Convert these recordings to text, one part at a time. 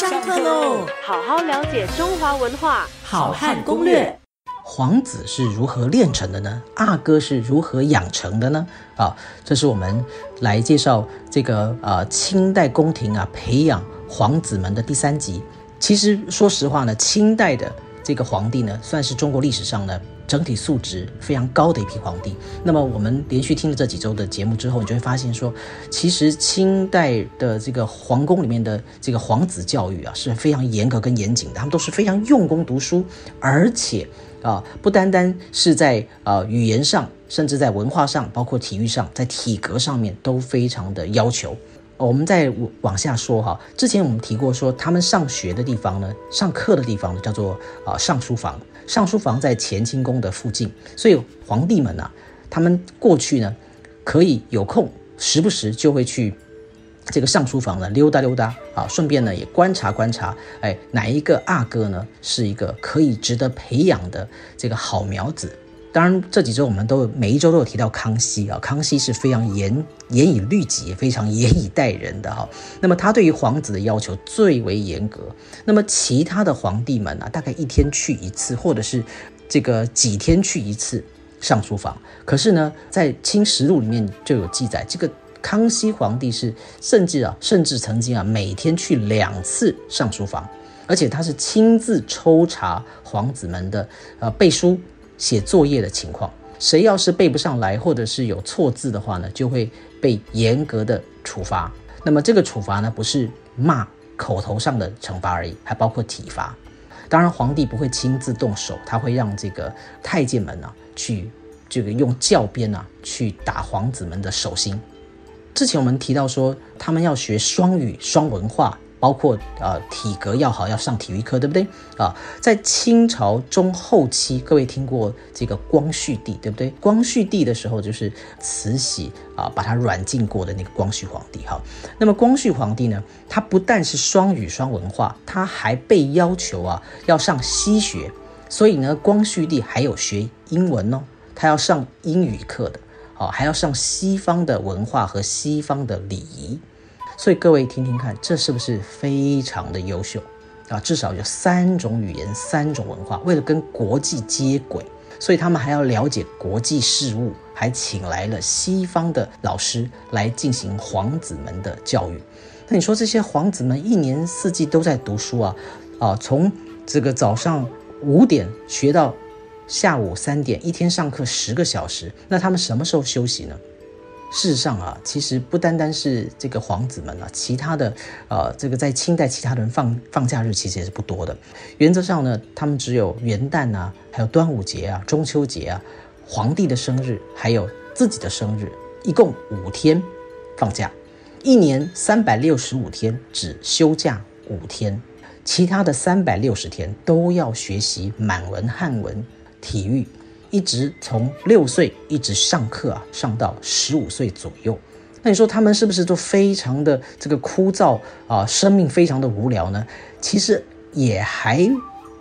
上课喽！好好了解中华文化，好汉攻略。皇子是如何炼成的呢？阿哥是如何养成的呢？啊，这是我们来介绍这个呃清代宫廷啊培养皇子们的第三集。其实说实话呢，清代的这个皇帝呢，算是中国历史上呢。整体素质非常高的一批皇帝。那么我们连续听了这几周的节目之后，你就会发现说，其实清代的这个皇宫里面的这个皇子教育啊是非常严格跟严谨的，他们都是非常用功读书，而且啊不单单是在啊语言上，甚至在文化上，包括体育上，在体格上面都非常的要求。我们再往下说哈，之前我们提过说，他们上学的地方呢，上课的地方，叫做啊上书房。上书房在乾清宫的附近，所以皇帝们呢，他们过去呢，可以有空，时不时就会去这个上书房呢溜达溜达啊，顺便呢也观察观察，哎，哪一个阿哥呢是一个可以值得培养的这个好苗子。当然，这几周我们都每一周都有提到康熙啊，康熙是非常严严以律己，也非常严以待人的哈。那么他对于皇子的要求最为严格。那么其他的皇帝们呢，大概一天去一次，或者是这个几天去一次上书房。可是呢，在《清实录》里面就有记载，这个康熙皇帝是甚至啊，甚至曾经啊，每天去两次上书房，而且他是亲自抽查皇子们的呃背书。写作业的情况，谁要是背不上来，或者是有错字的话呢，就会被严格的处罚。那么这个处罚呢，不是骂口头上的惩罚而已，还包括体罚。当然，皇帝不会亲自动手，他会让这个太监们呢，去这个用教鞭啊，去打皇子们的手心。之前我们提到说，他们要学双语、双文化。包括呃体格要好，要上体育课，对不对啊？在清朝中后期，各位听过这个光绪帝，对不对？光绪帝的时候就是慈禧啊，把他软禁过的那个光绪皇帝哈。那么光绪皇帝呢，他不但是双语双文化，他还被要求啊要上西学，所以呢，光绪帝还有学英文哦，他要上英语课的，好，还要上西方的文化和西方的礼仪。所以各位听听看，这是不是非常的优秀啊？至少有三种语言、三种文化，为了跟国际接轨，所以他们还要了解国际事务，还请来了西方的老师来进行皇子们的教育。那你说这些皇子们一年四季都在读书啊？啊，从这个早上五点学到下午三点，一天上课十个小时，那他们什么时候休息呢？事实上啊，其实不单单是这个皇子们啊，其他的，呃，这个在清代其他人放放假日其实也是不多的。原则上呢，他们只有元旦啊，还有端午节啊、中秋节啊、皇帝的生日，还有自己的生日，一共五天放假。一年三百六十五天，只休假五天，其他的三百六十天都要学习满文、汉文、体育。一直从六岁一直上课啊，上到十五岁左右。那你说他们是不是都非常的这个枯燥啊？生命非常的无聊呢？其实也还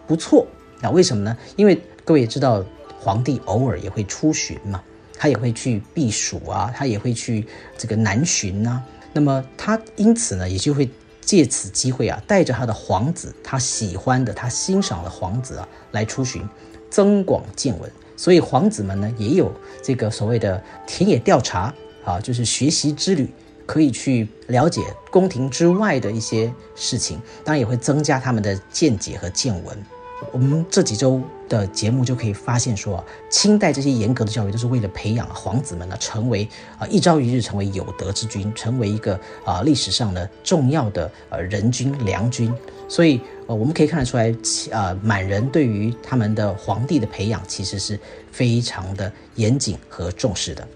不错。那为什么呢？因为各位也知道，皇帝偶尔也会出巡嘛，他也会去避暑啊，他也会去这个南巡呐。那么他因此呢，也就会借此机会啊，带着他的皇子，他喜欢的、他欣赏的皇子啊，来出巡，增广见闻。所以皇子们呢，也有这个所谓的田野调查啊，就是学习之旅，可以去了解宫廷之外的一些事情，当然也会增加他们的见解和见闻。我们这几周的节目就可以发现说，清代这些严格的教育都是为了培养皇子们呢，成为啊一朝一日成为有德之君，成为一个啊历史上的重要的呃人君良君。所以，呃，我们可以看得出来，呃，满人对于他们的皇帝的培养，其实是非常的严谨和重视的。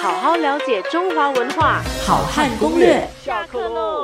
好好了解中华文化，好汉攻略。下课喽。